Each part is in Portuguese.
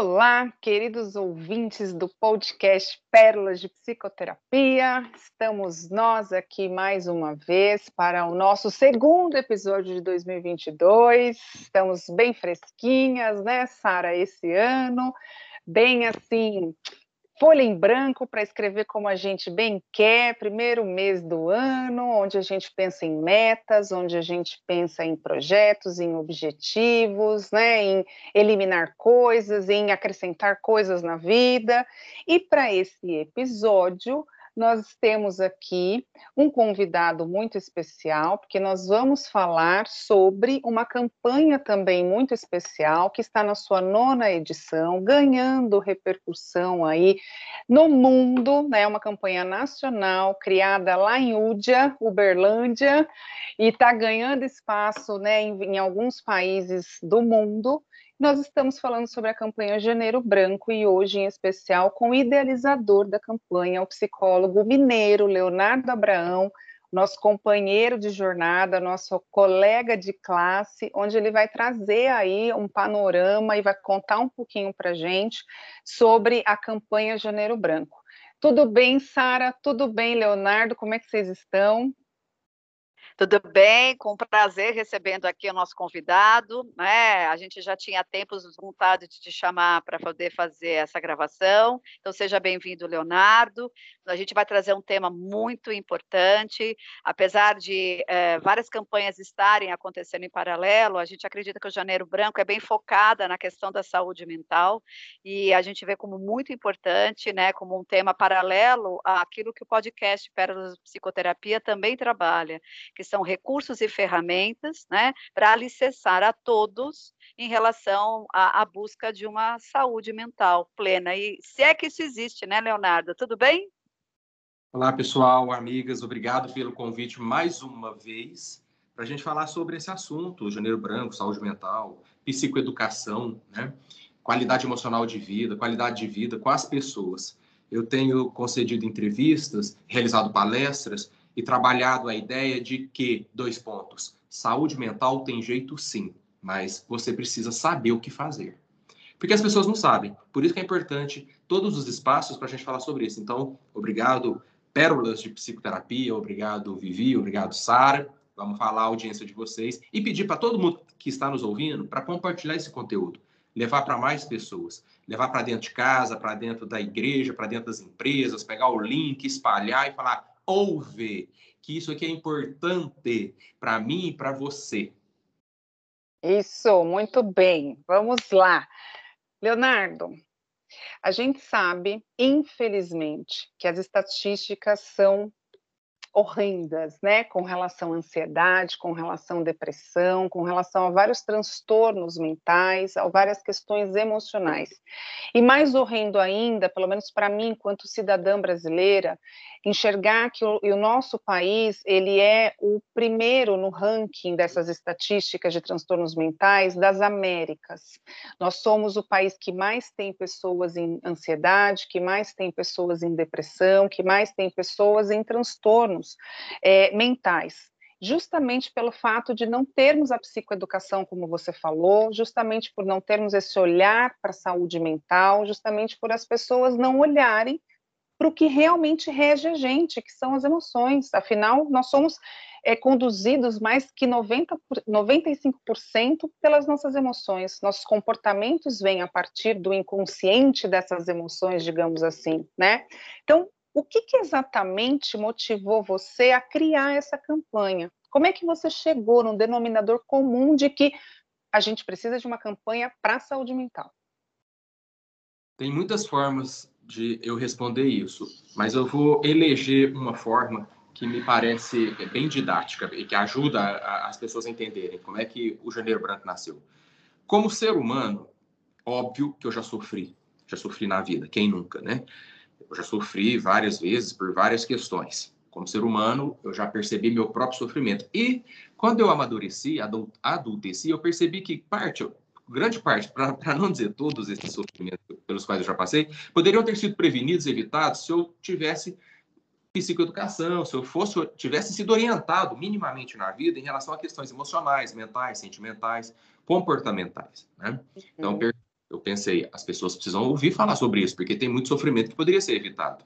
Olá, queridos ouvintes do podcast Pérolas de Psicoterapia. Estamos nós aqui mais uma vez para o nosso segundo episódio de 2022. Estamos bem fresquinhas, né, Sara, esse ano, bem assim, folha em branco para escrever como a gente bem quer, primeiro mês do ano, onde a gente pensa em metas, onde a gente pensa em projetos, em objetivos, né, em eliminar coisas, em acrescentar coisas na vida. E para esse episódio, nós temos aqui um convidado muito especial, porque nós vamos falar sobre uma campanha também muito especial, que está na sua nona edição, ganhando repercussão aí no mundo, né? Uma campanha nacional criada lá em Údia, Uberlândia, e está ganhando espaço né, em, em alguns países do mundo. Nós estamos falando sobre a campanha Janeiro Branco e hoje, em especial, com o idealizador da campanha, o psicólogo mineiro Leonardo Abraão, nosso companheiro de jornada, nosso colega de classe, onde ele vai trazer aí um panorama e vai contar um pouquinho para gente sobre a campanha Janeiro Branco. Tudo bem, Sara? Tudo bem, Leonardo? Como é que vocês estão? Tudo bem, com prazer recebendo aqui o nosso convidado. Né? A gente já tinha tempos vontade de te chamar para poder fazer essa gravação. Então, seja bem-vindo, Leonardo. A gente vai trazer um tema muito importante. Apesar de é, várias campanhas estarem acontecendo em paralelo, a gente acredita que o Janeiro Branco é bem focada na questão da saúde mental e a gente vê como muito importante, né, como um tema paralelo àquilo que o podcast Pérolas Psicoterapia também trabalha, que são recursos e ferramentas né, para alicerçar a todos em relação à, à, busca de uma saúde mental plena. E se é que isso existe, né, Leonardo? Tudo bem? Olá, pessoal, amigas, obrigado pelo convite mais uma vez para a gente falar sobre esse assunto, janeiro branco, saúde mental, psicoeducação, né? qualidade emocional de vida, qualidade de vida com as pessoas. Eu tenho concedido entrevistas, realizado palestras e trabalhado a ideia de que, dois pontos, saúde mental tem jeito sim, mas você precisa saber o que fazer. Porque as pessoas não sabem. Por isso que é importante todos os espaços para a gente falar sobre isso. Então, obrigado, Pérolas de Psicoterapia, obrigado, Vivi, obrigado, Sara. Vamos falar a audiência de vocês e pedir para todo mundo que está nos ouvindo para compartilhar esse conteúdo, levar para mais pessoas, levar para dentro de casa, para dentro da igreja, para dentro das empresas, pegar o link, espalhar e falar: ouve, que isso aqui é importante para mim e para você. Isso, muito bem. Vamos lá. Leonardo, a gente sabe, infelizmente, que as estatísticas são horrendas, né, com relação à ansiedade, com relação à depressão, com relação a vários transtornos mentais, a várias questões emocionais. E mais horrendo ainda, pelo menos para mim, enquanto cidadã brasileira, enxergar que o, o, nosso país ele é o primeiro no ranking dessas estatísticas de transtornos mentais das Américas. Nós somos o país que mais tem pessoas em ansiedade, que mais tem pessoas em depressão, que mais tem pessoas em transtornos é, mentais justamente pelo fato de não termos a psicoeducação, como você falou, justamente por não termos esse olhar para a saúde mental, justamente por as pessoas não olharem para o que realmente rege a gente, que são as emoções. Afinal, nós somos é, conduzidos mais que 90, 95% pelas nossas emoções. Nossos comportamentos vêm a partir do inconsciente dessas emoções, digamos assim, né? Então, o que, que exatamente motivou você a criar essa campanha? Como é que você chegou num denominador comum de que a gente precisa de uma campanha para a saúde mental? Tem muitas formas de eu responder isso, mas eu vou eleger uma forma que me parece bem didática e que ajuda a, as pessoas a entenderem como é que o Janeiro Branco nasceu. Como ser humano, óbvio que eu já sofri, já sofri na vida, quem nunca, né? Eu já sofri várias vezes por várias questões. Como ser humano, eu já percebi meu próprio sofrimento. E quando eu amadureci, adulteci, eu percebi que parte, grande parte, para não dizer todos esses sofrimentos pelos quais eu já passei, poderiam ter sido prevenidos, evitados, se eu tivesse psicoeducação, se eu fosse tivesse sido orientado minimamente na vida em relação a questões emocionais, mentais, sentimentais, comportamentais. Né? Então, uhum. Eu pensei, as pessoas precisam ouvir falar sobre isso, porque tem muito sofrimento que poderia ser evitado.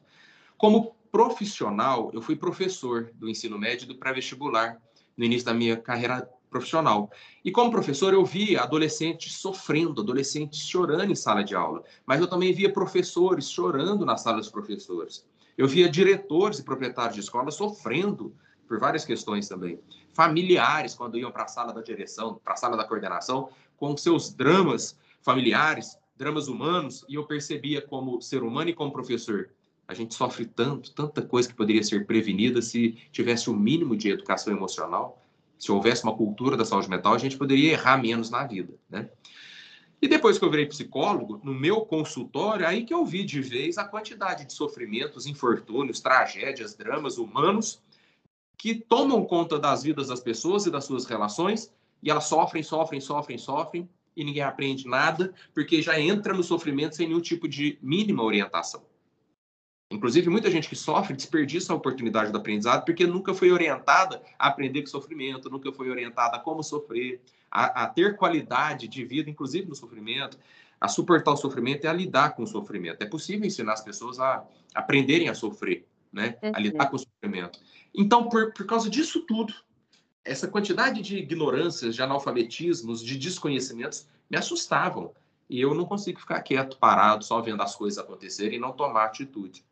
Como profissional, eu fui professor do ensino médio e do pré-vestibular no início da minha carreira profissional. E como professor, eu via adolescentes sofrendo, adolescentes chorando em sala de aula, mas eu também via professores chorando na sala dos professores. Eu via diretores e proprietários de escola sofrendo por várias questões também. Familiares, quando iam para a sala da direção, para a sala da coordenação, com seus dramas familiares, dramas humanos, e eu percebia como ser humano e como professor. A gente sofre tanto, tanta coisa que poderia ser prevenida se tivesse o um mínimo de educação emocional se houvesse uma cultura da saúde mental, a gente poderia errar menos na vida, né? E depois que eu virei psicólogo, no meu consultório, aí que eu vi de vez a quantidade de sofrimentos, infortúnios, tragédias, dramas humanos que tomam conta das vidas das pessoas e das suas relações, e elas sofrem, sofrem, sofrem, sofrem, e ninguém aprende nada, porque já entra no sofrimento sem nenhum tipo de mínima orientação. Inclusive, muita gente que sofre desperdiça a oportunidade do aprendizado porque nunca foi orientada a aprender com sofrimento, nunca foi orientada a como sofrer, a, a, ter qualidade de vida, inclusive no sofrimento, a suportar o sofrimento e a lidar com o sofrimento. É possível ensinar as pessoas a aprenderem a sofrer, né? a lidar uhum. com o sofrimento. Então, por, por causa disso tudo, essa quantidade de ignorâncias, de analfabetismos, de desconhecimentos me assustavam. E eu não consigo ficar quieto, parado, só vendo as coisas acontecerem e não tomar atitude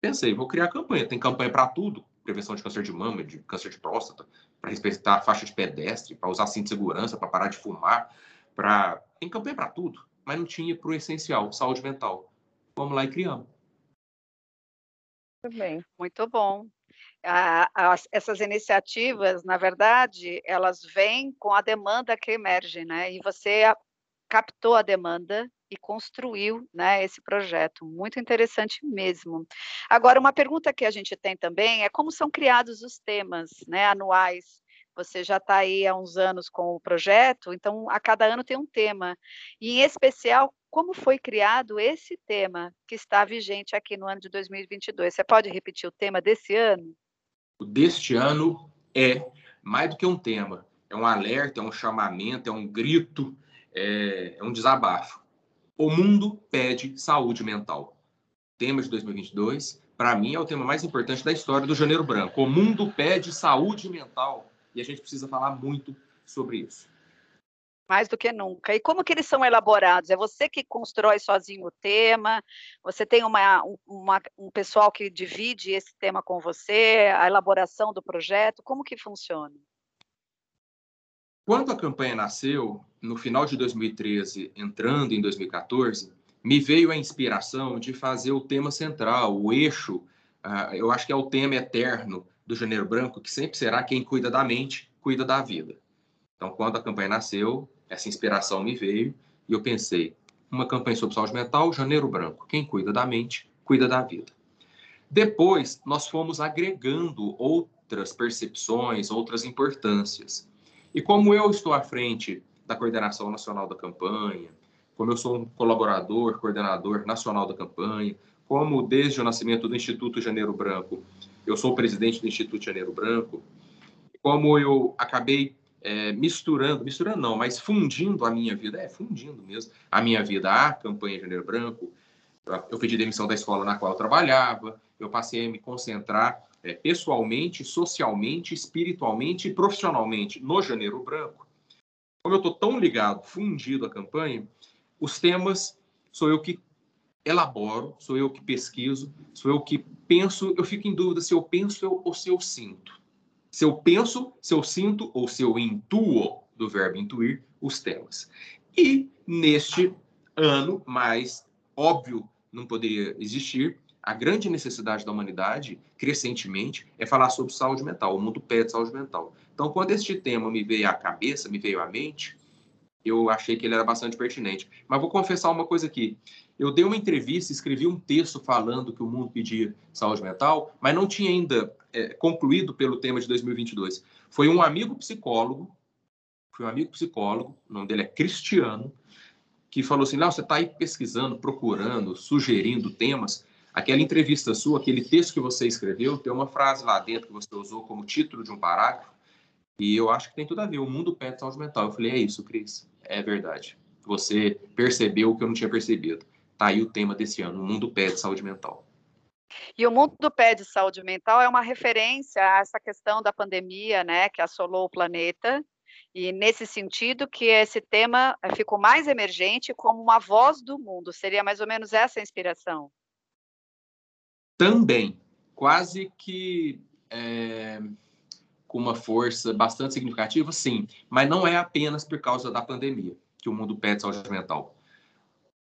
pensei, vou criar campanha. Tem campanha para tudo, prevenção de câncer de mama, de câncer de próstata, para respeitar a faixa de pedestre, para usar cinto de segurança, para parar de fumar, para tem campanha para tudo, mas não tinha para o essencial, saúde mental. Vamos lá e criamos. Muito bem, muito bom. As, essas iniciativas, na verdade, elas vêm com a demanda que emerge, né? E você captou a demanda e construiu né, esse projeto. Muito interessante mesmo. Agora, uma pergunta que a gente tem também é como são criados os temas né, anuais. Você já está aí há uns anos com o projeto, então a cada ano tem um tema. E, em especial, como foi criado esse tema que está vigente aqui no ano de 2022? Você pode repetir o tema desse ano? O deste ano é mais do que um tema, é um alerta, é um chamamento, é um grito, é, é um desabafo. O mundo pede saúde mental. Tema de 2022, para mim, é o tema mais importante da história do Janeiro Branco. O mundo pede saúde mental e a gente precisa falar muito sobre isso. Mais do que nunca. E como que eles são elaborados? É você que constrói sozinho o tema? Você tem uma, uma, um pessoal que divide esse tema com você? A elaboração do projeto? Como que funciona? Quando a campanha nasceu, no final de 2013, entrando em 2014, me veio a inspiração de fazer o tema central, o eixo, uh, eu acho que é o tema eterno do Janeiro Branco, que sempre será quem cuida da mente, cuida da vida. Então, quando a campanha nasceu, essa inspiração me veio e eu pensei, uma campanha sobre saúde mental, Janeiro Branco, quem cuida da mente, cuida da vida. Depois, nós fomos agregando outras percepções, outras importâncias. E como eu estou à frente da coordenação nacional da campanha, como eu sou um colaborador, coordenador nacional da campanha, como desde o nascimento do Instituto Janeiro Branco, eu sou presidente do Instituto Janeiro Branco, como eu acabei é, misturando, misturando não, mas fundindo a minha vida, é, fundindo mesmo, a minha vida à campanha Janeiro Branco, eu pedi demissão da escola na qual eu trabalhava, eu passei a me concentrar é, pessoalmente, socialmente, espiritualmente e profissionalmente no Janeiro Branco, como eu estou tão ligado, fundido à campanha, os temas sou eu que elaboro, sou eu que pesquiso, sou eu que penso, eu fico em dúvida se eu penso ou se eu sinto. Se eu penso, se eu sinto ou se eu intuo, do verbo intuir, os temas. E neste ano, mais óbvio não poderia existir, a grande necessidade da humanidade, crescentemente, é falar sobre saúde mental. O mundo pede saúde mental. Então, quando este tema me veio à cabeça, me veio à mente, eu achei que ele era bastante pertinente. Mas vou confessar uma coisa aqui. Eu dei uma entrevista, escrevi um texto falando que o mundo pedia saúde mental, mas não tinha ainda é, concluído pelo tema de 2022. Foi um amigo psicólogo, foi um amigo psicólogo, o nome dele é Cristiano, que falou assim: Léo, você está aí pesquisando, procurando, sugerindo temas. Aquela entrevista sua, aquele texto que você escreveu, tem uma frase lá dentro que você usou como título de um parágrafo, e eu acho que tem tudo a ver. O mundo pede saúde mental. Eu falei, é isso, Cris. É verdade. você percebeu o que eu não tinha percebido. Tá aí o tema desse ano, o mundo pede saúde mental. E o mundo pede saúde mental é uma referência a essa questão da pandemia, né, que assolou o planeta. E nesse sentido que esse tema ficou mais emergente como uma voz do mundo. Seria mais ou menos essa a inspiração? Também, quase que é, com uma força bastante significativa, sim, mas não é apenas por causa da pandemia que o mundo pede saúde mental.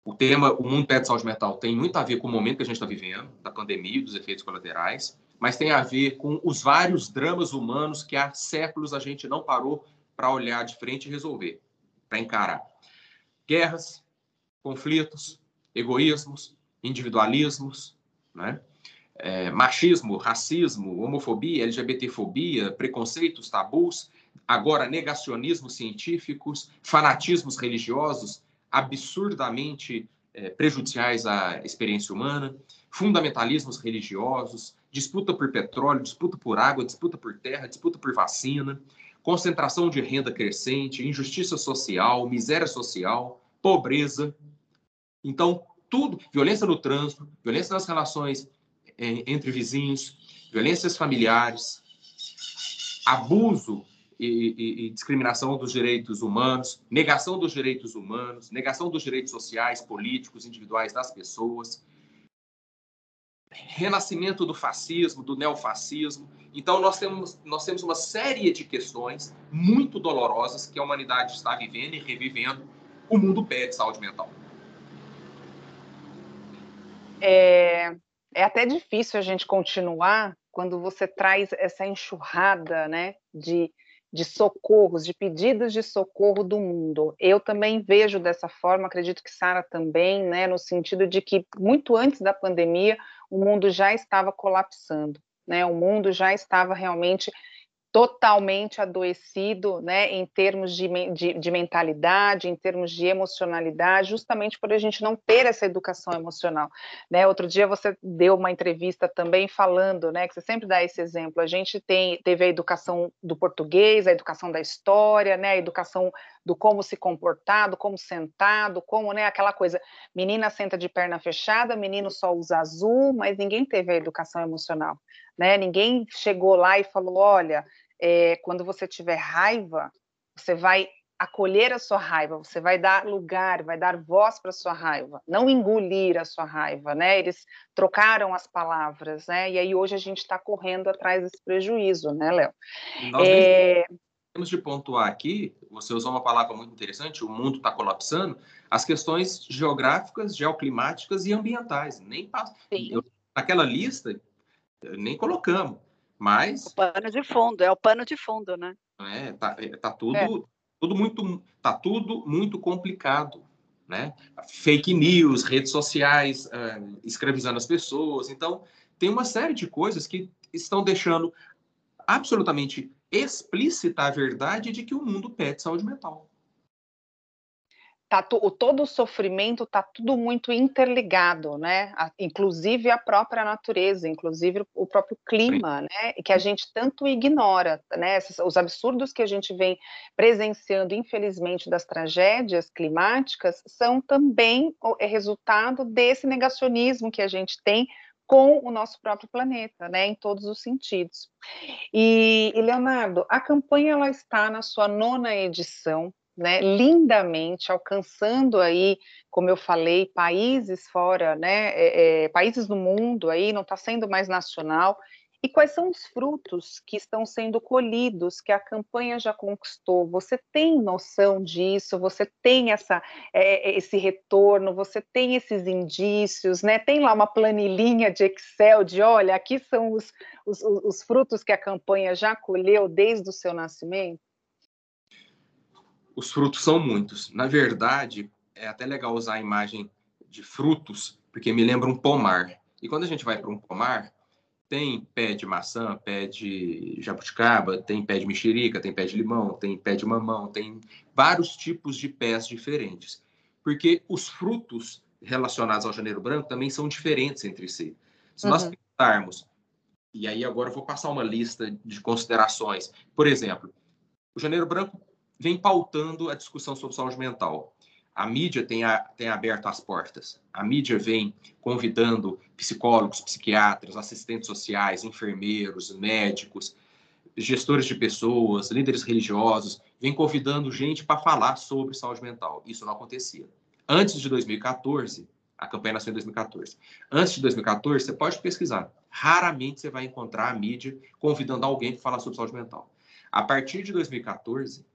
O tema, o mundo pede saúde mental, tem muito a ver com o momento que a gente está vivendo, da pandemia e dos efeitos colaterais, mas tem a ver com os vários dramas humanos que há séculos a gente não parou para olhar de frente e resolver, para encarar. Guerras, conflitos, egoísmos, individualismos, né? É, machismo, racismo, homofobia, LGBTfobia, preconceitos, tabus, agora negacionismos científicos, fanatismos religiosos, absurdamente é, prejudiciais à experiência humana, fundamentalismos religiosos, disputa por petróleo, disputa por água, disputa por terra, disputa por vacina, concentração de renda crescente, injustiça social, miséria social, pobreza. Então, tudo, violência no trânsito, violência nas relações entre vizinhos, violências familiares, abuso e, e, e, discriminação dos direitos humanos, negação dos direitos humanos, negação dos direitos sociais, políticos, individuais das pessoas, renascimento do fascismo, do neofascismo. Então, nós temos, nós temos uma série de questões muito dolorosas que a humanidade está vivendo e revivendo. O mundo pede saúde mental. É, é até difícil a gente continuar quando você traz essa enxurrada né, de de socorros, de pedidos de socorro do mundo. Eu também vejo dessa forma, acredito que Sara também, né, no sentido de que muito antes da pandemia o mundo já estava colapsando, né? O mundo já estava realmente totalmente adoecido, né, em termos de, de, de, mentalidade, em termos de emocionalidade, justamente por a gente não ter essa educação emocional, né, outro dia você deu uma entrevista também falando, né, que você sempre dá esse exemplo, a gente tem, teve a educação do português, a educação da história, né, a educação do como se comportar, do como sentar, do como, né, aquela coisa, menina senta de perna fechada, menino só usa azul, mas ninguém teve a educação emocional, né, ninguém chegou lá e falou, olha, é, quando você tiver raiva, você vai acolher a sua raiva, você vai dar lugar, vai dar voz para a sua raiva, não engolir a sua raiva, né? Eles trocaram as palavras, né? E aí hoje a gente está correndo atrás desse prejuízo, né, Léo? Nós é... temos de pontuar aqui, você usou uma palavra muito interessante, o mundo está colapsando, as questões geográficas, geoclimáticas e ambientais, nem eu, naquela lista nem colocamos. Mas. O pano de fundo, é o pano de fundo, né? É, tá, é, tá tudo, é. tudo muito, tá tudo muito complicado, né? Fake news, redes sociais, uh, escravizando as pessoas. Então, tem uma série de coisas que estão deixando absolutamente explícita a verdade de que o mundo pede saúde mental tá o, todo o sofrimento está tudo muito interligado, né? A, inclusive a própria natureza, inclusive o próprio clima, né? Que a gente tanto ignora, né? Esses, os absurdos que a gente vem presenciando, infelizmente, das tragédias climáticas são também o, é resultado desse negacionismo que a gente tem com o nosso próprio planeta, né, em todos os sentidos. E, e Leonardo, a campanha ela está na sua nona edição, né, lindamente, alcançando aí, como eu falei, países fora, né, é, é, países do mundo aí, não está sendo mais nacional. E quais são os frutos que estão sendo colhidos, que a campanha já conquistou? Você tem noção disso? Você tem essa, é, esse retorno? Você tem esses indícios? Né? Tem lá uma planilhinha de Excel de, olha, aqui são os, os, os frutos que a campanha já colheu desde o seu nascimento? Os frutos são muitos. Na verdade, é até legal usar a imagem de frutos, porque me lembra um pomar. E quando a gente vai para um pomar, tem pé de maçã, pé de jabuticaba, tem pé de mexerica, tem pé de limão, tem pé de mamão, tem vários tipos de pés diferentes. Porque os frutos relacionados ao janeiro branco também são diferentes entre si. Se uhum. nós pensarmos, e aí agora eu vou passar uma lista de considerações. Por exemplo, o janeiro branco vem pautando a discussão sobre saúde mental. a mídia tem, a, tem aberto as portas. A mídia vem convidando psicólogos, psiquiatras, assistentes sociais, enfermeiros, médicos, gestores de pessoas, líderes religiosos, vem convidando gente para falar sobre saúde mental. Isso não acontecia. Antes de 2014, a campanha nasceu em 2014. Antes de 2014, você pode pesquisar. Raramente você vai encontrar a mídia convidando alguém para falar sobre saúde mental. A partir de 2014,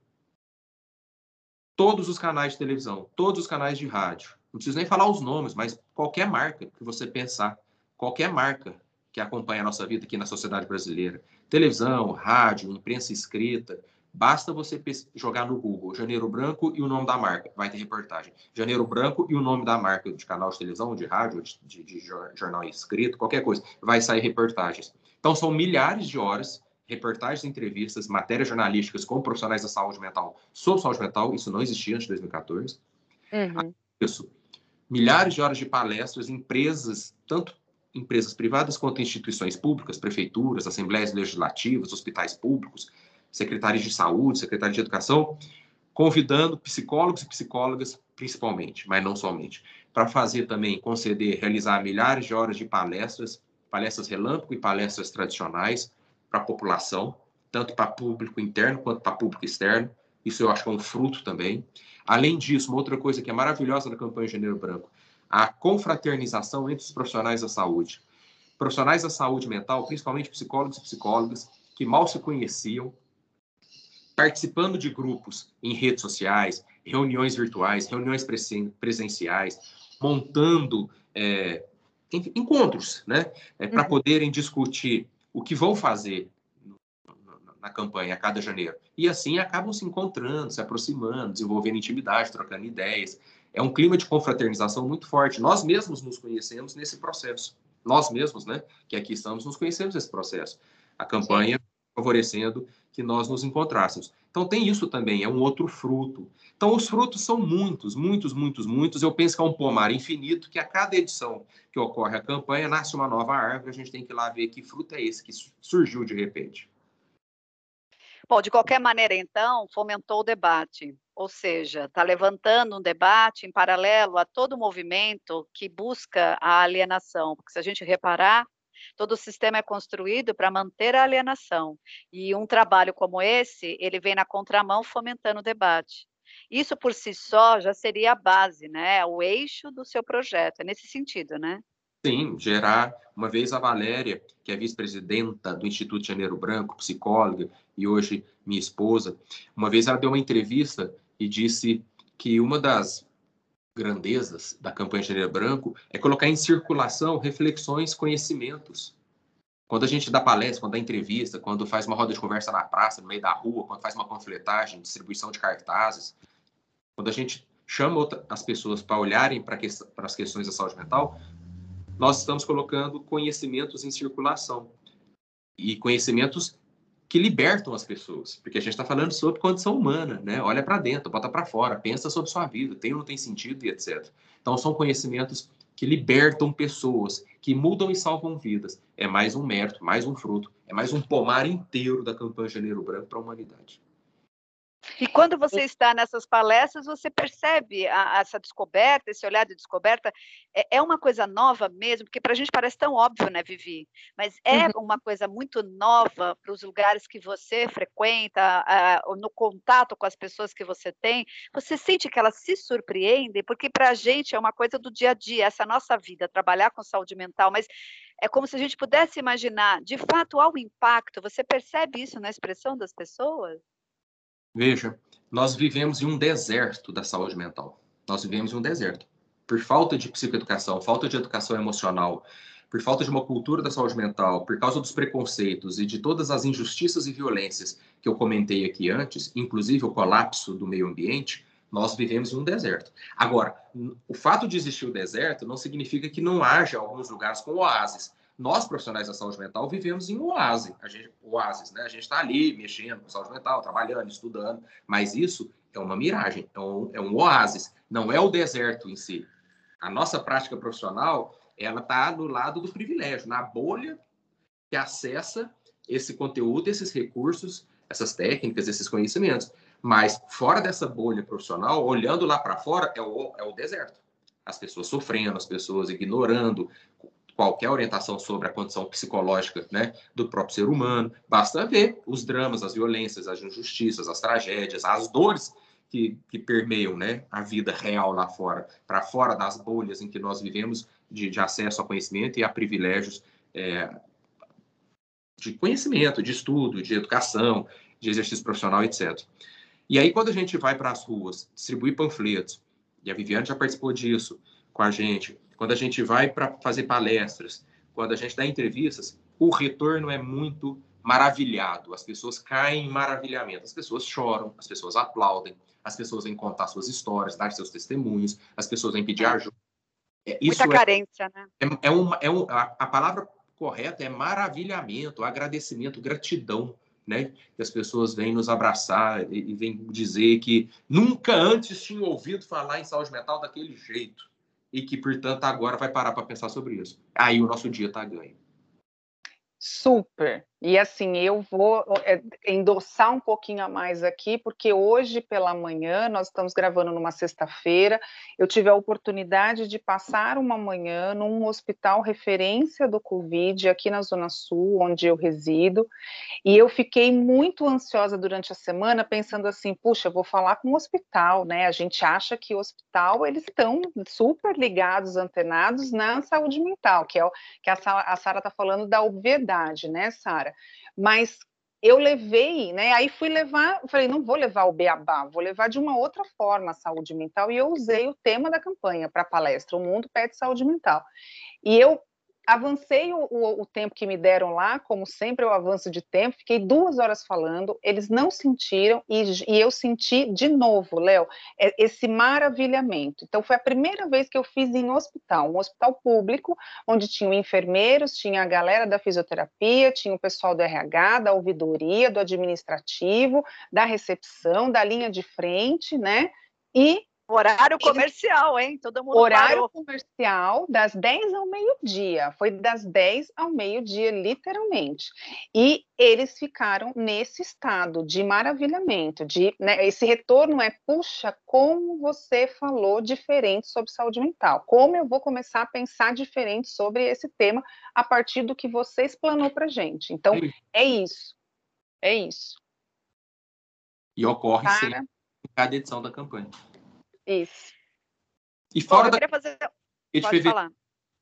todos os canais de televisão, todos os canais de rádio, não preciso nem falar os nomes, mas qualquer marca que você pensar, qualquer marca que acompanha a nossa vida aqui na sociedade brasileira, televisão, rádio, imprensa escrita, basta você jogar no Google Janeiro Branco e o nome da marca, vai ter reportagem. Janeiro Branco e o nome da marca de canal de televisão, de rádio, de, de, de jornal escrito, qualquer coisa, vai sair reportagens. Então são milhares de horas reportagens, entrevistas, matérias jornalísticas com profissionais da saúde mental sobre saúde mental, isso não existia antes de 2014. Uhum. Isso. Milhares de horas de palestras, empresas, tanto empresas privadas quanto instituições públicas, prefeituras, assembleias legislativas, hospitais públicos, secretários de saúde, secretários de educação, convidando psicólogos e psicólogas, principalmente, mas não somente, para fazer também, conceder, realizar milhares de horas de palestras, palestras relâmpago e palestras tradicionais, para a população, tanto para público interno quanto para público externo. Isso eu acho que é um fruto também. Além disso, uma outra coisa que é maravilhosa na campanha Janeiro Branco, a confraternização entre os profissionais da saúde. Profissionais da saúde mental, principalmente psicólogos e psicólogas, que mal se conheciam, participando de grupos em redes sociais, reuniões virtuais, reuniões presenciais, montando é, encontros, né, é, para uhum. poderem discutir o que vão fazer na campanha a cada janeiro. E assim acabam se encontrando, se aproximando, desenvolvendo intimidade, trocando ideias. É um clima de confraternização muito forte. Nós mesmos nos conhecemos nesse processo. Nós mesmos, né, que aqui estamos, nos conhecemos nesse processo. A campanha favorecendo que nós nos encontrássemos. Então tem isso também, é um outro fruto. Então os frutos são muitos, muitos, muitos, muitos. Eu penso que é um pomar infinito que a cada edição que ocorre a campanha nasce uma nova árvore. A gente tem que ir lá ver que fruto é esse que surgiu de repente. Bom, de qualquer maneira, então, fomentou o debate, ou seja, está levantando um debate em paralelo a todo o movimento que busca a alienação, porque se a gente reparar, Todo o sistema é construído para manter a alienação. E um trabalho como esse, ele vem na contramão fomentando o debate. Isso por si só já seria a base, né? O eixo do seu projeto. É nesse sentido, né? Sim, gerar. Uma vez a Valéria, que é vice-presidenta do Instituto Janeiro Branco, psicóloga, e hoje minha esposa, uma vez ela deu uma entrevista e disse que uma das grandezas da campanha Janeiro Branco é colocar em circulação reflexões, conhecimentos. Quando a gente dá palestra, quando dá entrevista, quando faz uma roda de conversa na praça, no meio da rua, quando faz uma panfletagem, distribuição de cartazes, quando a gente chama as pessoas para olharem para que, as questões da saúde mental, nós estamos colocando conhecimentos em circulação. E conhecimentos que libertam as pessoas, porque a gente está falando sobre condição humana, né? Olha para dentro, bota para fora, pensa sobre sua vida, tem ou não tem sentido e etc. Então são conhecimentos que libertam pessoas, que mudam e salvam vidas. É mais um mérito, mais um fruto, é mais um pomar inteiro da campanha Janeiro Branco para a humanidade. E quando você está nessas palestras, você percebe a, essa descoberta, esse olhar de descoberta, é, é uma coisa nova mesmo, porque para a gente parece tão óbvio, né, Vivi? Mas é uhum. uma coisa muito nova para os lugares que você frequenta, uh, no contato com as pessoas que você tem. Você sente que elas se surpreendem, porque para a gente é uma coisa do dia a dia, essa nossa vida, trabalhar com saúde mental, mas é como se a gente pudesse imaginar, de fato, há um impacto. Você percebe isso na expressão das pessoas? Veja, nós vivemos em um deserto da saúde mental. Nós vivemos em um deserto. Por falta de psicoeducação, falta de educação emocional, por falta de uma cultura da saúde mental, por causa dos preconceitos e de todas as injustiças e violências que eu comentei aqui antes, inclusive o colapso do meio ambiente, nós vivemos em um deserto. Agora, o fato de existir o deserto não significa que não haja alguns lugares com oásis nós, profissionais da saúde mental, vivemos em oásis. A gente, oásis, né? A gente está ali mexendo com saúde mental, trabalhando, estudando, mas isso é uma miragem, é um, é um oásis, não é o deserto em si. A nossa prática profissional, ela está do lado do privilégio, na bolha que acessa esse conteúdo, esses recursos, essas técnicas, esses conhecimentos. Mas fora dessa bolha profissional, olhando lá para fora, é o, é o deserto. As pessoas sofrendo, as pessoas ignorando qualquer orientação sobre a condição psicológica né, do próprio ser humano. Basta ver os dramas, as violências, as injustiças, as tragédias, as dores que, que permeiam né, a vida real lá fora, para fora das bolhas em que nós vivemos de, de acesso ao conhecimento e a privilégios é, de conhecimento, de estudo, de educação, de exercício profissional, etc. E aí, quando a gente vai para as ruas distribuir panfletos, e a Viviane já participou disso com a gente, quando a gente vai para fazer palestras, quando a gente dá entrevistas, o retorno é muito maravilhado. As pessoas caem em maravilhamento. As pessoas choram, as pessoas aplaudem, as pessoas vêm contar suas histórias, dar seus testemunhos, as pessoas vêm pedir ajuda. É, Muita é carência, né? É, é, uma, é um, a, a palavra correta é maravilhamento, agradecimento, gratidão né? Que as pessoas vêm nos abraçar e, e vêm dizer que nunca antes tinham ouvido falar em saúde mental daquele jeito e que, portanto, agora vai parar para pensar sobre isso. Aí o nosso dia está ganho. Super. E assim, eu vou é, endossar um pouquinho a mais aqui, porque hoje pela manhã, nós estamos gravando numa sexta-feira, eu tive a oportunidade de passar uma manhã num hospital referência do Covid aqui na Zona Sul, onde eu resido, e eu fiquei muito ansiosa durante a semana, pensando assim, puxa, vou falar com o hospital, né? A gente acha que o hospital, eles estão super ligados, antenados na saúde mental, que é o que a Sara está falando da obviedade, né, Sara? Mas eu levei, né? Aí fui levar, falei, não vou levar o beabá, vou levar de uma outra forma a saúde mental. E eu usei o tema da campanha para a palestra, O Mundo Pede Saúde Mental. E eu avancei o, o, o, tempo que me deram lá, como sempre eu avanço de tempo, fiquei duas horas falando, eles não sentiram, e, e eu senti de novo, Léo, é, esse maravilhamento. Então, foi a primeira vez que eu fiz em hospital, um hospital público, onde tinham enfermeiros, tinha a galera da fisioterapia, tinha o pessoal do RH, da ouvidoria, do administrativo, da recepção, da linha de frente, né? E Horário comercial, hein? Todo mundo Horário parou. comercial das 10 ao meio-dia. Foi das 10 ao meio-dia, literalmente. E eles ficaram nesse estado de maravilhamento, de né, esse retorno é, puxa, como você falou diferente sobre saúde mental. Como eu vou começar a pensar diferente sobre esse tema a partir do que você explanou para gente. Então, Sim. é isso. É isso. E ocorre Para... sempre em cada edição da campanha. Isso. E fora Bom, da... fazer... de Pode fevereiro, falar.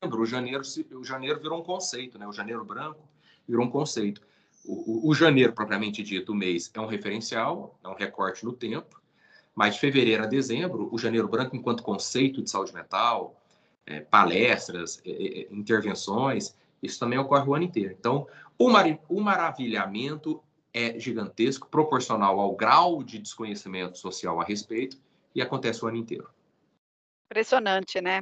o janeiro, o janeiro virou um conceito, né? O janeiro branco virou um conceito. O, o, o, janeiro, propriamente dito, o mês, é um referencial, é um recorte no tempo, mas de fevereiro a dezembro, o janeiro branco, enquanto conceito de saúde mental, é, palestras, é, é, intervenções, isso também ocorre o ano inteiro. Então, o, mar, o maravilhamento é gigantesco, proporcional ao grau de desconhecimento social a respeito, e acontece o ano inteiro. Impressionante, né?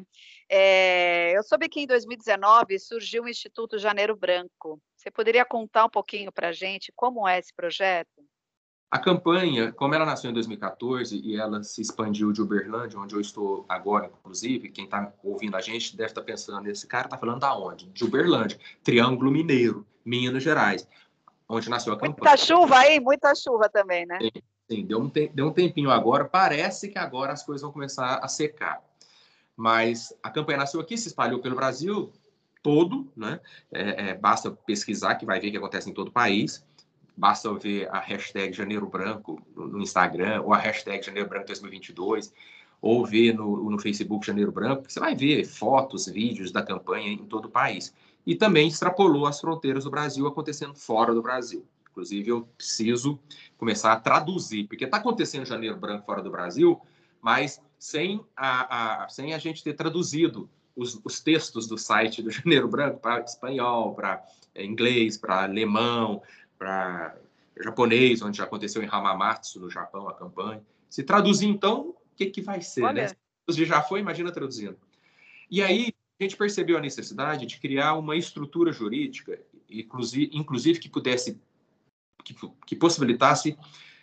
É, eu soube que em 2019 surgiu o Instituto Janeiro Branco. Você poderia contar um pouquinho para a gente como é esse projeto? A campanha, como ela nasceu em 2014 e ela se expandiu de Uberlândia, onde eu estou agora, inclusive, quem está ouvindo a gente deve estar tá pensando, esse cara está falando da onde? De Uberlândia, Triângulo Mineiro, Minas Gerais, onde nasceu a campanha. Muita chuva aí, muita chuva também, né? Sim. Sim, deu um, deu um tempinho agora. Parece que agora as coisas vão começar a secar. Mas a campanha nasceu aqui, se espalhou pelo Brasil todo, né? É, é, basta pesquisar que vai ver que acontece em todo o país. Basta ver a hashtag Janeiro Branco no Instagram, ou a hashtag Janeiro Branco 2022, ou ver no, no Facebook Janeiro Branco, você vai ver fotos, vídeos da campanha em todo o país. E também extrapolou as fronteiras do Brasil acontecendo fora do Brasil. Inclusive, eu preciso começar a traduzir, porque está acontecendo Janeiro Branco fora do Brasil, mas sem a, a sem a gente ter traduzido os, os, textos do site do Janeiro Branco para espanhol, para é, inglês, para alemão, para japonês, onde já aconteceu em Hamamatsu, no Japão, a campanha. Se traduzir, então, o que, que vai ser? Né? Se já foi, imagina traduzindo. E aí, a gente percebeu a necessidade de criar uma estrutura jurídica, inclusive, inclusive que pudesse que, que possibilitasse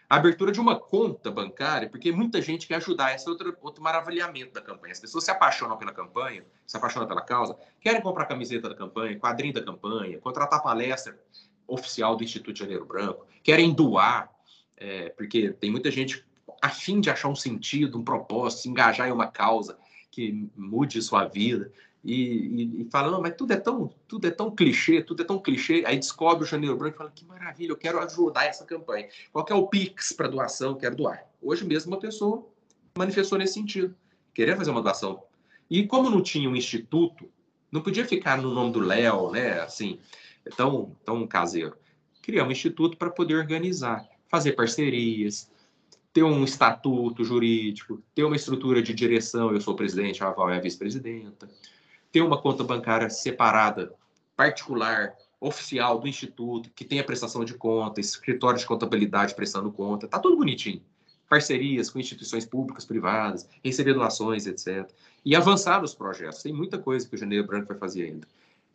a abertura de uma conta bancária, porque muita gente quer ajudar. Esse é outro, outro maravilhamento da campanha. As pessoas se apaixonam pela campanha, se apaixonam pela causa, querem comprar camiseta da campanha, quadrinho da campanha, contratar palestra oficial do Instituto Janeiro Branco, querem doar é, porque tem muita gente a fim de achar um sentido, um propósito, se engajar em uma causa que mude sua vida e, e, e fala, não, mas tudo é tão, tudo é tão clichê, tudo é tão clichê. Aí descobre o Janeiro Branco e fala, que maravilha, eu quero ajudar essa campanha. Qual é o Pix para doação? Quero doar. Hoje mesmo uma pessoa manifestou nesse sentido, querer fazer uma doação. E como não tinha um instituto, não podia ficar no nome do Léo, né? Assim, tão, tão caseiro. Criar um instituto para poder organizar, fazer parcerias, ter um estatuto jurídico, ter uma estrutura de direção. Eu sou presidente, a Val é a vice-presidenta ter uma conta bancária separada, particular, oficial do instituto, que tenha prestação de conta, escritório de contabilidade prestando conta, tá tudo bonitinho. Parcerias com instituições públicas, privadas, receber doações, etc. E avançar nos projetos. Tem muita coisa que o Janeiro Branco vai fazer ainda.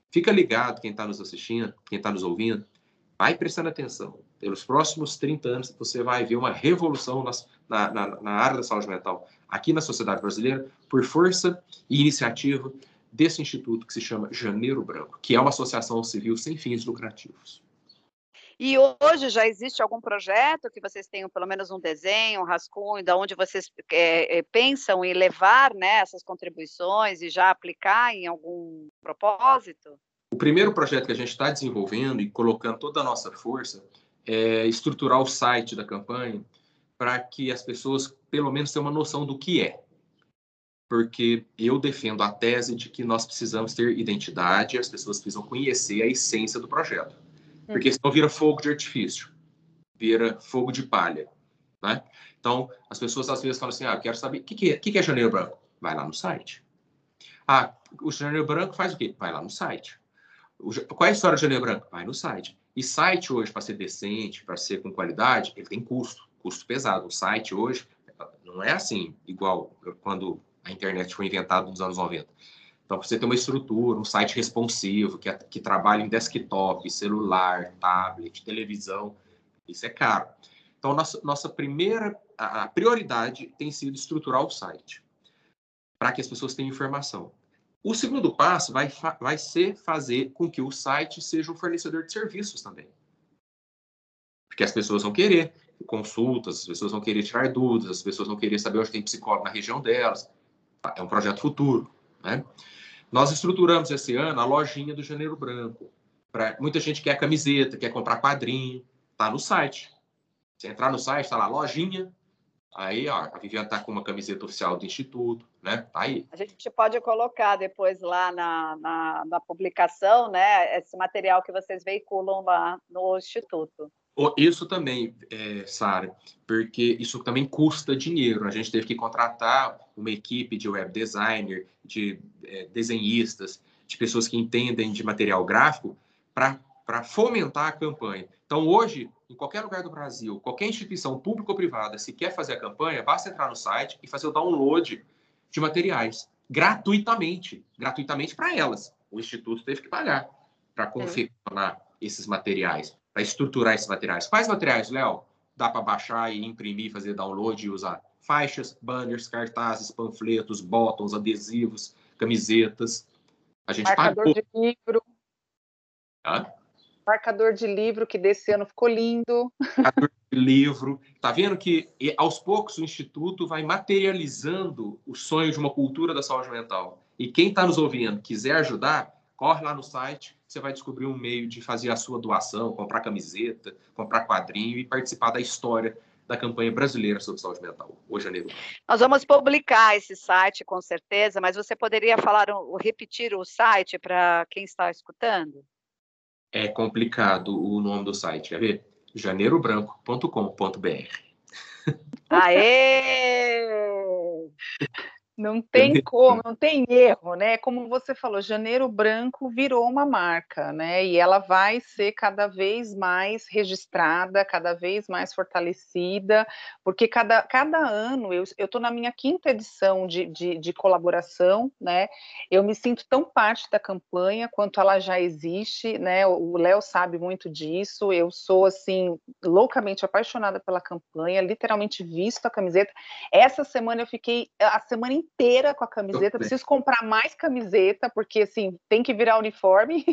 Fica ligado, quem está nos assistindo, quem está nos ouvindo, vai prestando atenção. Pelos próximos 30 anos, você vai ver uma revolução na, na, na área da saúde mental aqui na sociedade brasileira, por força e iniciativa desse instituto que se chama Janeiro Branco, que é uma associação civil sem fins lucrativos. E hoje já existe algum projeto que vocês tenham pelo menos um desenho, um rascunho, da onde vocês é, pensam em levar né, essas contribuições e já aplicar em algum propósito? O primeiro projeto que a gente está desenvolvendo e colocando toda a nossa força é estruturar o site da campanha para que as pessoas pelo menos tenham uma noção do que é porque eu defendo a tese de que nós precisamos ter identidade, as pessoas precisam conhecer a essência do projeto. Porque uhum. senão vira fogo de artifício, vira fogo de palha. Né? Então, as pessoas às vezes falam assim: ah, eu quero saber o que, que, é, que, que é janeiro branco? Vai lá no site. Ah, o janeiro branco faz o quê? Vai lá no site. O, qual é a história do janeiro branco? Vai no site. E site hoje, para ser decente, para ser com qualidade, ele tem custo, custo pesado. O site hoje não é assim, igual quando a internet foi inventada nos anos 90. Então, você tem uma estrutura, um site responsivo, que, que trabalha em desktop, celular, tablet, televisão, isso é caro. Então, nossa, nossa primeira a, a prioridade tem sido estruturar o site, para que as pessoas tenham informação. O segundo passo vai, vai ser fazer com que o site seja um fornecedor de serviços também. Porque as pessoas vão querer consultas, as pessoas vão querer tirar dúvidas, as pessoas vão querer saber onde tem psicólogo na região delas é um projeto futuro. Né? Nós estruturamos esse ano a lojinha do Janeiro Branco. Pra, muita gente quer camiseta, quer comprar quadrinho, tá no site. Você entrar no site, está lá, lojinha. Aí, ó, a Viviane está com uma camiseta oficial do Instituto, né? Tá aí. A gente pode colocar depois lá na, na, na publicação, né? Esse material que vocês veiculam lá no Instituto. Isso também, é, Sara, porque isso também custa dinheiro. A gente teve que contratar uma equipe de web designer, de é, desenhistas, de pessoas que entendem de material gráfico para fomentar a campanha. Então, hoje, em qualquer lugar do Brasil, qualquer instituição pública ou privada, se quer fazer a campanha, basta entrar no site e fazer o download de materiais gratuitamente, gratuitamente para elas. O Instituto teve que pagar para confeccionar esses materiais para estruturar esses materiais. Quais materiais, Léo? Dá para baixar e imprimir, fazer download e usar? Faixas, banners, cartazes, panfletos, botões, adesivos, camisetas. A gente Marcador pagou. de livro. Hã? Marcador de livro, que desse ano ficou lindo. Marcador de livro. Tá vendo que aos poucos o Instituto vai materializando o sonho de uma cultura da saúde mental. E quem está nos ouvindo quiser ajudar, corre lá no site, você vai descobrir um meio de fazer a sua doação, comprar camiseta, comprar quadrinho e participar da história da campanha brasileira sobre saúde mental, o Janeiro. Nós vamos publicar esse site com certeza, mas você poderia falar, repetir o site para quem está escutando? É complicado o nome do site, quer ver? janeirobranco.com.br. Aê! Não tem como, não tem erro, né? Como você falou, Janeiro Branco virou uma marca, né? E ela vai ser cada vez mais registrada, cada vez mais fortalecida, porque cada, cada ano, eu estou na minha quinta edição de, de, de, colaboração, né? Eu me sinto tão parte da campanha quanto ela já existe, né? O Léo sabe muito disso, eu sou, assim, loucamente apaixonada pela campanha, literalmente visto a camiseta. Essa semana eu fiquei a semana inteira inteira com a camiseta. Preciso comprar mais camiseta, porque assim, tem que virar uniforme.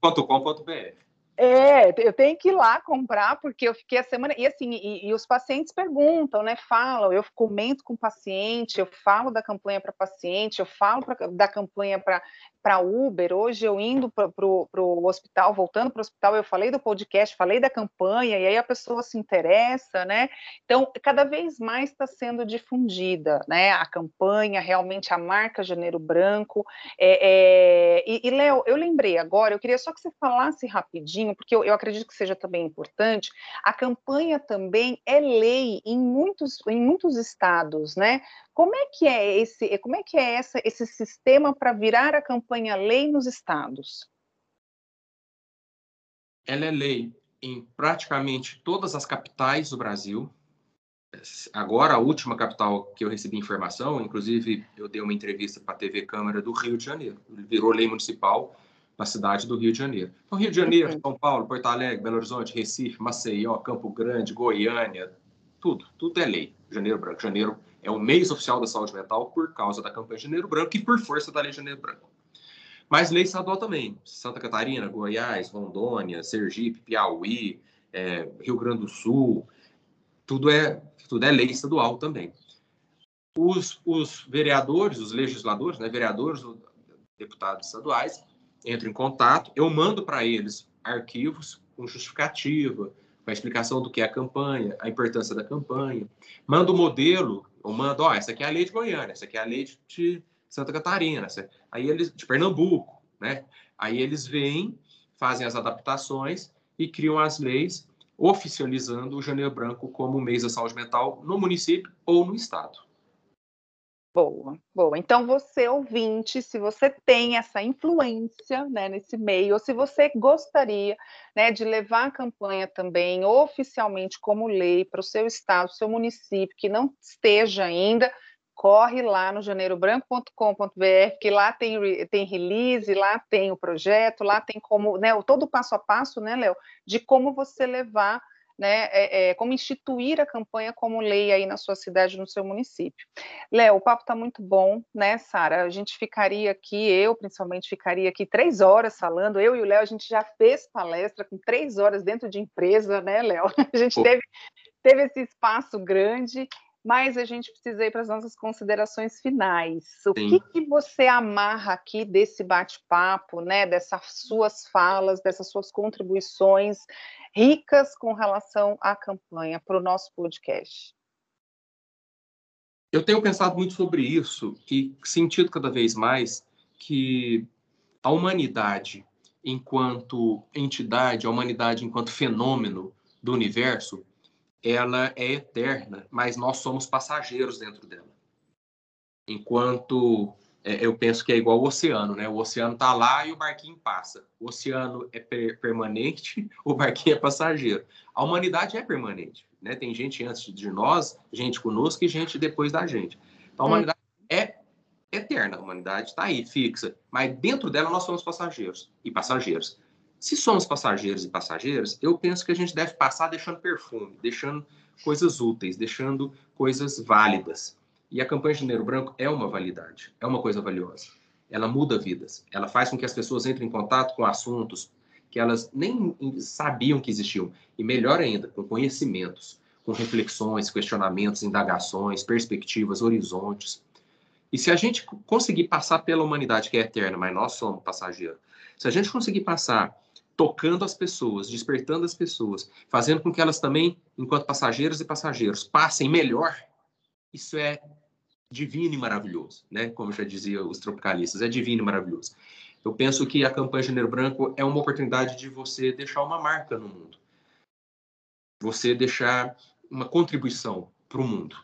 .com.br É, eu tenho que ir lá comprar, porque eu fiquei a semana. E assim, e, e os pacientes perguntam, né? Falam, eu comento com o paciente, eu falo da campanha para paciente, eu falo pra, da campanha para Uber. Hoje eu indo para o hospital, voltando para o hospital, eu falei do podcast, falei da campanha, e aí a pessoa se interessa, né? Então, cada vez mais está sendo difundida, né? A campanha, realmente a marca Janeiro Branco. É, é... E, e Léo, eu lembrei agora, eu queria só que você falasse rapidinho, porque eu, eu acredito que seja também importante. A campanha também é lei em muitos, em muitos estados, né? Como é que é esse, como é que é essa, esse sistema para virar a campanha lei nos estados? Ela é lei em praticamente todas as capitais do Brasil. Agora, a última capital que eu recebi informação, inclusive eu dei uma entrevista para a TV Câmara do Rio de Janeiro. Virou lei municipal na cidade do Rio de Janeiro. Então, Rio de Janeiro, uhum. São Paulo, Porto Alegre, Belo Horizonte, Recife, Maceió, Campo Grande, Goiânia, tudo, tudo é lei. Janeiro Branco. Janeiro é o mês oficial da saúde mental por causa da campanha de Janeiro Branco e por força da Lei de Janeiro Branco. Mas lei estadual também. Santa Catarina, Goiás, Rondônia, Sergipe, Piauí, é, Rio Grande do Sul, tudo é, tudo é lei estadual também. Os, os vereadores, os legisladores, né, vereadores, deputados estaduais, entram em contato, eu mando para eles arquivos com justificativa, com a explicação do que é a campanha, a importância da campanha. Manda o modelo, ou manda, ó, essa aqui é a lei de Goiânia, essa aqui é a lei de Santa Catarina, essa... aí eles de Pernambuco, né? Aí eles vêm, fazem as adaptações e criam as leis oficializando o Janeiro Branco como mês da saúde mental no município ou no estado. Boa, boa. Então, você ouvinte, se você tem essa influência né, nesse meio, ou se você gostaria né, de levar a campanha também oficialmente como lei para o seu estado, seu município, que não esteja ainda, corre lá no janeirobranco.com.br, que lá tem, tem release, lá tem o projeto, lá tem como, né, todo o passo a passo, né, Léo, de como você levar né, é, é, como instituir a campanha como lei aí na sua cidade, no seu município. Léo, o papo está muito bom, né, Sara? A gente ficaria aqui, eu principalmente ficaria aqui três horas falando. Eu e o Léo, a gente já fez palestra com três horas dentro de empresa, né, Léo? A gente teve, teve esse espaço grande mas a gente precisa ir para as nossas considerações finais. O que, que você amarra aqui desse bate-papo, né, dessas suas falas, dessas suas contribuições ricas com relação à campanha para o nosso podcast? Eu tenho pensado muito sobre isso e sentido cada vez mais que a humanidade, enquanto entidade, a humanidade enquanto fenômeno do universo, ela é eterna, mas nós somos passageiros dentro dela. Enquanto é, eu penso que é igual o oceano, né? O oceano está lá e o barquinho passa. O oceano é per permanente, o barquinho é passageiro. A humanidade é permanente, né? Tem gente antes de nós, gente conosco e gente depois da gente. Então a hum. humanidade é eterna, a humanidade está aí, fixa. Mas dentro dela nós somos passageiros e passageiros. Se somos passageiros e passageiras, eu penso que a gente deve passar deixando perfume, deixando coisas úteis, deixando coisas válidas. E a campanha de Janeiro Branco é uma validade, é uma coisa valiosa. Ela muda vidas, ela faz com que as pessoas entrem em contato com assuntos que elas nem sabiam que existiam. E melhor ainda, com conhecimentos, com reflexões, questionamentos, indagações, perspectivas, horizontes. E se a gente conseguir passar pela humanidade que é eterna, mas nós somos passageiros, se a gente conseguir passar tocando as pessoas, despertando as pessoas, fazendo com que elas também, enquanto passageiros e passageiros, passem melhor, isso é divino e maravilhoso, né? Como já dizia os tropicalistas, é divino e maravilhoso. Eu penso que a campanha Janeiro Branco é uma oportunidade de você deixar uma marca no mundo. Você deixar uma contribuição para o mundo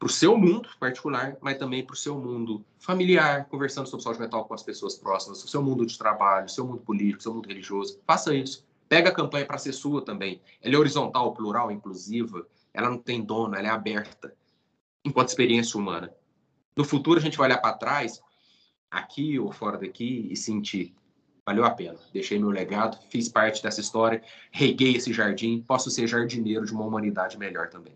para o seu mundo particular, mas também para o seu mundo familiar, conversando sobre saúde mental com as pessoas próximas, o seu mundo de trabalho, seu mundo político, seu mundo religioso. Faça isso. Pega a campanha para ser sua também. Ela é horizontal, plural, inclusiva. Ela não tem dono, ela é aberta, enquanto experiência humana. No futuro, a gente vai olhar para trás, aqui ou fora daqui, e sentir: valeu a pena. Deixei meu legado, fiz parte dessa história, reguei esse jardim, posso ser jardineiro de uma humanidade melhor também.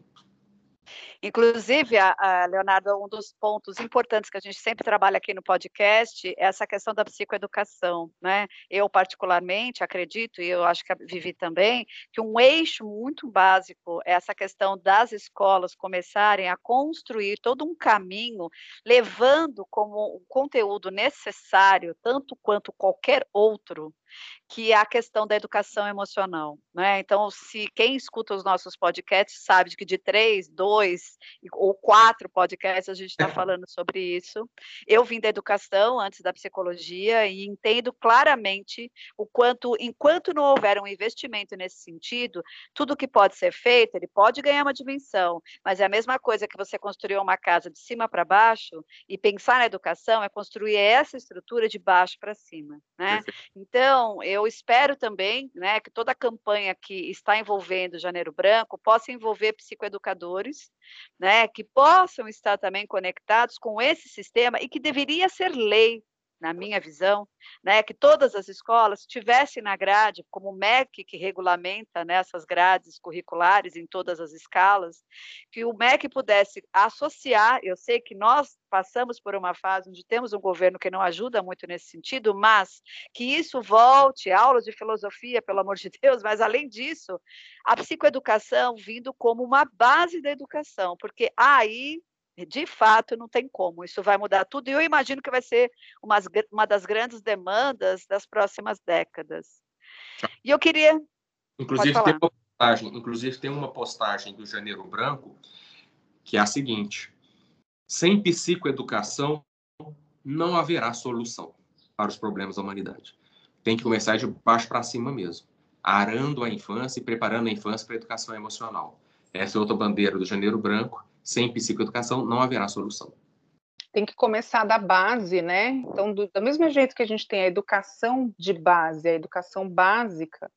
Inclusive, a, a, Leonardo, um dos pontos importantes que a gente sempre trabalha aqui no podcast é essa questão da psicoeducação, né? Eu, particularmente, acredito, e eu acho que Vivi também, que um eixo muito básico é essa questão das escolas começarem a construir todo um caminho, levando como um conteúdo necessário, tanto quanto qualquer outro, que é a questão da educação emocional. Né? Então, se quem escuta os nossos podcasts sabe que de três, dois ou quatro podcasts a gente está falando sobre isso. Eu vim da educação antes da psicologia e entendo claramente o quanto, enquanto não houver um investimento nesse sentido, tudo que pode ser feito, ele pode ganhar uma dimensão, mas é a mesma coisa que você construir uma casa de cima para baixo e pensar na educação é construir essa estrutura de baixo para cima. Né? Então, então, eu espero também né, que toda a campanha que está envolvendo Janeiro Branco possa envolver psicoeducadores, né, que possam estar também conectados com esse sistema e que deveria ser lei na minha visão, né, que todas as escolas tivessem na grade, como o MEC que regulamenta né, essas grades curriculares em todas as escalas, que o MEC pudesse associar, eu sei que nós passamos por uma fase onde temos um governo que não ajuda muito nesse sentido, mas que isso volte, aulas de filosofia, pelo amor de Deus, mas além disso, a psicoeducação vindo como uma base da educação, porque aí de fato, não tem como. Isso vai mudar tudo. E eu imagino que vai ser uma, uma das grandes demandas das próximas décadas. E eu queria. Inclusive tem, uma postagem, inclusive, tem uma postagem do Janeiro Branco que é a seguinte: sem psicoeducação, não haverá solução para os problemas da humanidade. Tem que começar de baixo para cima mesmo, arando a infância e preparando a infância para a educação emocional. Essa é outra bandeira do Janeiro Branco sem psicoeducação não haverá solução. Tem que começar da base, né? Então, do, do mesmo jeito que a gente tem a educação de base, a educação básica,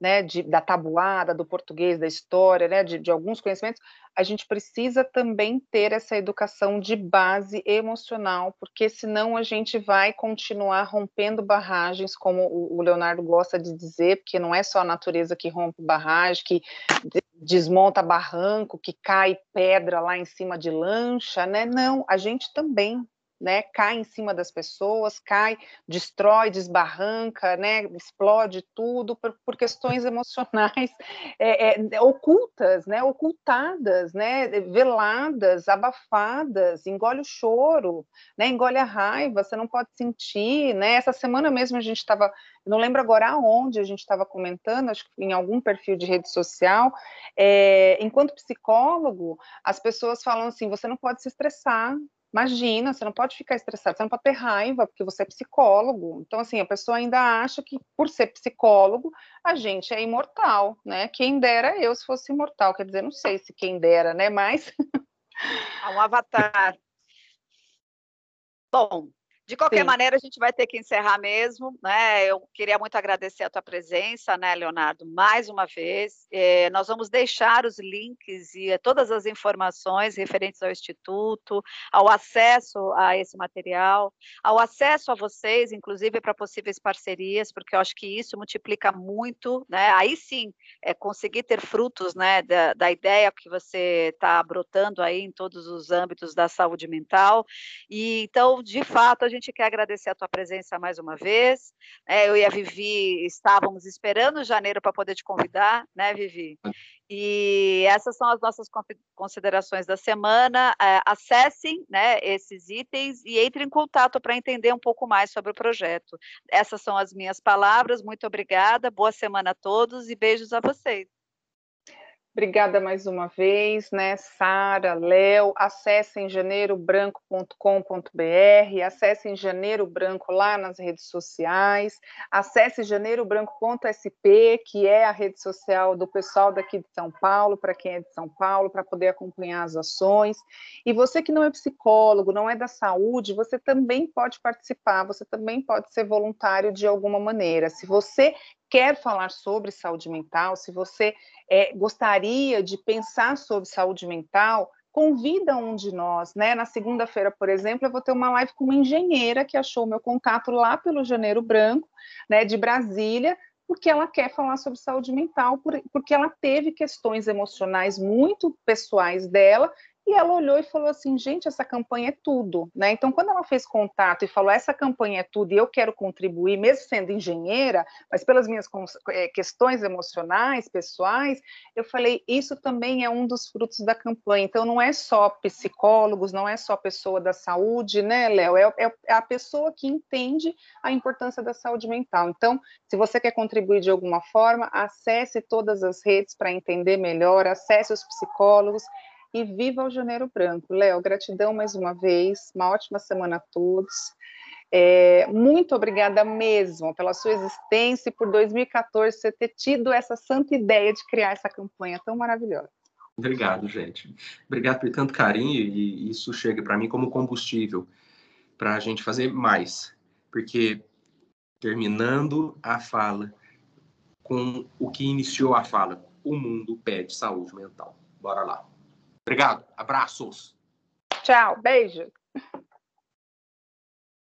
né, de, da tabuada, do português, da história, né, de, de, alguns conhecimentos, a gente precisa também ter essa educação de base emocional, porque senão a gente vai continuar rompendo barragens, como o, o Leonardo gosta de dizer, porque não é só a natureza que rompe barragem, que desmonta barranco, que cai pedra lá em cima de lancha, né? Não, a gente também né, cai em cima das pessoas, cai, destrói, desbarranca, né, explode tudo por, por questões emocionais é, é, ocultas, né, ocultadas, né, veladas, abafadas, engole o choro, né, engole a raiva, você não pode sentir, né, essa semana mesmo a gente estava, não lembro agora aonde a gente estava comentando, acho que em algum perfil de rede social, é, enquanto psicólogo, as pessoas falam assim, você não pode se estressar, Imagina, você não pode ficar estressado, você não pode ter raiva, porque você é psicólogo. Então, assim, a pessoa ainda acha que, por ser psicólogo, a gente é imortal, né? Quem dera eu se fosse imortal, quer dizer, não sei se quem dera, né? Mas. É um avatar. Bom, de qualquer Sim. maneira, a gente vai ter que encerrar mesmo, né? Eu queria muito agradecer a tua presença, né, Leonardo, mais uma vez. É, nós vamos deixar os links e todas as informações referentes ao Instituto, ao acesso a esse material, ao acesso a vocês, inclusive para possíveis parcerias, porque eu acho que isso multiplica muito, né? Aí sim, é conseguir ter frutos, né, da, da ideia que você está brotando aí em todos os âmbitos da saúde mental. E então, de fato, a gente gente quer agradecer a tua presença mais uma vez. É, eu e a Vivi estávamos esperando janeiro para poder te convidar, né, Vivi? E essas são as nossas considerações da semana. É, acessem né, esses itens e entrem em contato para entender um pouco mais sobre o projeto. Essas são as minhas palavras. Muito obrigada. Boa semana a todos e beijos a vocês. Obrigada mais uma vez, né, Sara, Léo, acessem janeirobranco.com.br, acessem Janeiro Branco lá nas redes sociais, acesse janeirobranco.sp, que é a rede social do pessoal daqui de São Paulo, para quem é de São Paulo, para poder acompanhar as ações. E você que não é psicólogo, não é da saúde, você também pode participar, você também pode ser voluntário de alguma maneira. Se você quer falar sobre saúde mental, se você é, gostaria de pensar sobre saúde mental, convida um de nós, né? Na segunda-feira, por exemplo, eu vou ter uma live com uma engenheira que achou meu contato lá pelo Janeiro Branco, né, de Brasília, porque ela quer falar sobre saúde mental, porque ela teve questões emocionais muito pessoais dela E ela olhou e falou assim: gente, essa campanha é tudo. Né? Então, quando ela fez contato e falou: essa campanha é tudo e eu quero contribuir, mesmo sendo engenheira, mas pelas minhas é, questões emocionais, pessoais, eu falei: isso também é um dos frutos da campanha. Então, não é só psicólogos, não é só pessoa da saúde, né, Léo? É, é, é a pessoa que entende a importância da saúde mental. Então, se você quer contribuir de alguma forma, acesse todas as redes para entender melhor, acesse os psicólogos e viva o Janeiro Branco. Léo, gratidão mais uma vez, uma ótima semana a todos. É, muito obrigada mesmo pela sua existência e por 2014 você ter tido essa santa ideia de criar essa campanha tão maravilhosa. Obrigado, gente. Obrigado por tanto carinho e isso chega para mim como combustível para a gente fazer mais, porque terminando a fala com o que iniciou a fala, o mundo pede saúde mental. Bora lá. Obrigado. Abraços. Tchau. Beijo.